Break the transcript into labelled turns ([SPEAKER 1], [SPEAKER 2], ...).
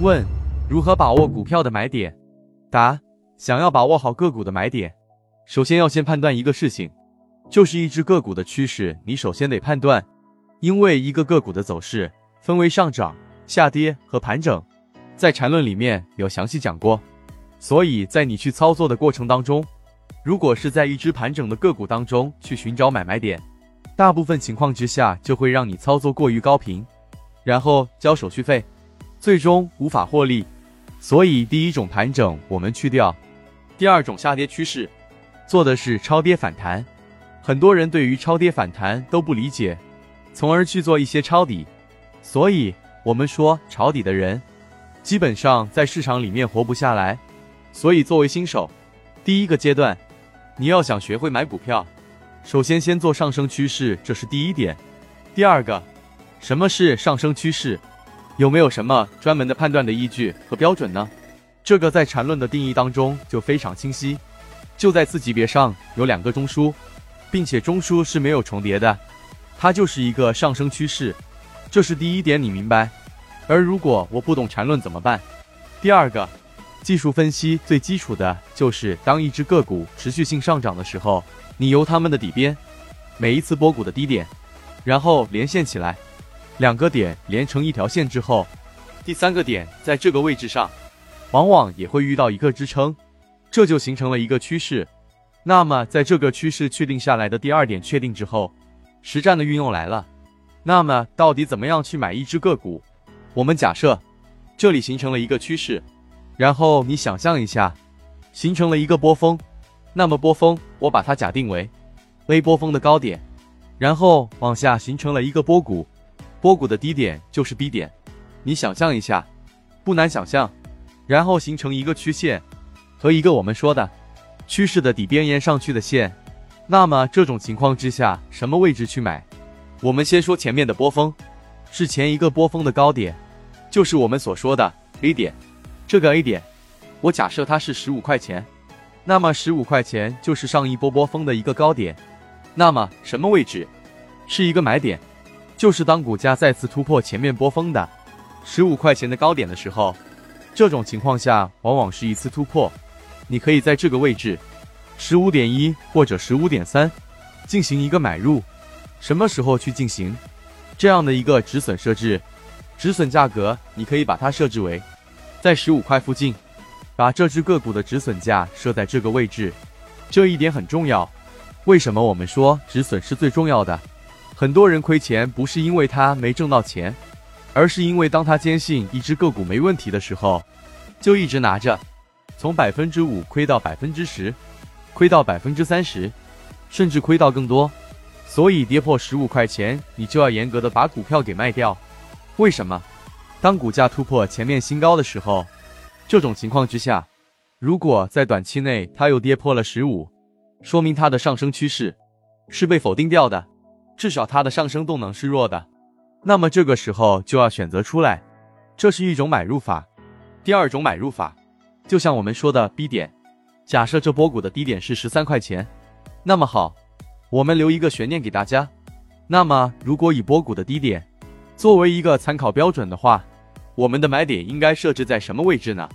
[SPEAKER 1] 问：如何把握股票的买点？答：想要把握好个股的买点，首先要先判断一个事情，就是一只个股的趋势，你首先得判断，因为一个个股的走势分为上涨、下跌和盘整，在缠论里面有详细讲过，所以在你去操作的过程当中，如果是在一只盘整的个股当中去寻找买卖点，大部分情况之下就会让你操作过于高频，然后交手续费。最终无法获利，所以第一种盘整我们去掉，第二种下跌趋势，做的是超跌反弹。很多人对于超跌反弹都不理解，从而去做一些抄底。所以我们说抄底的人，基本上在市场里面活不下来。所以作为新手，第一个阶段，你要想学会买股票，首先先做上升趋势，这是第一点。第二个，什么是上升趋势？有没有什么专门的判断的依据和标准呢？这个在缠论的定义当中就非常清晰，就在次级别上有两个中枢，并且中枢是没有重叠的，它就是一个上升趋势，这是第一点，你明白？而如果我不懂缠论怎么办？第二个，技术分析最基础的就是当一只个股持续性上涨的时候，你由它们的底边，每一次波谷的低点，然后连线起来。两个点连成一条线之后，第三个点在这个位置上，往往也会遇到一个支撑，这就形成了一个趋势。那么在这个趋势确定下来的第二点确定之后，实战的运用来了。那么到底怎么样去买一只个股？我们假设这里形成了一个趋势，然后你想象一下，形成了一个波峰。那么波峰我把它假定为 A 波峰的高点，然后往下形成了一个波谷。波谷的低点就是 B 点，你想象一下，不难想象，然后形成一个曲线和一个我们说的趋势的底边沿上去的线。那么这种情况之下，什么位置去买？我们先说前面的波峰，是前一个波峰的高点，就是我们所说的 A 点。这个 A 点，我假设它是十五块钱，那么十五块钱就是上一波波峰的一个高点。那么什么位置是一个买点？就是当股价再次突破前面波峰的十五块钱的高点的时候，这种情况下往往是一次突破。你可以在这个位置十五点一或者十五点三进行一个买入。什么时候去进行这样的一个止损设置？止损价格你可以把它设置为在十五块附近，把这只个股的止损价设在这个位置。这一点很重要。为什么我们说止损是最重要的？很多人亏钱不是因为他没挣到钱，而是因为当他坚信一只个股没问题的时候，就一直拿着，从百分之五亏到百分之十，亏到百分之三十，甚至亏到更多。所以跌破十五块钱，你就要严格的把股票给卖掉。为什么？当股价突破前面新高的时候，这种情况之下，如果在短期内它又跌破了十五，说明它的上升趋势是被否定掉的。至少它的上升动能是弱的，那么这个时候就要选择出来，这是一种买入法。第二种买入法，就像我们说的 B 点，假设这波谷的低点是十三块钱，那么好，我们留一个悬念给大家。那么如果以波谷的低点作为一个参考标准的话，我们的买点应该设置在什么位置呢？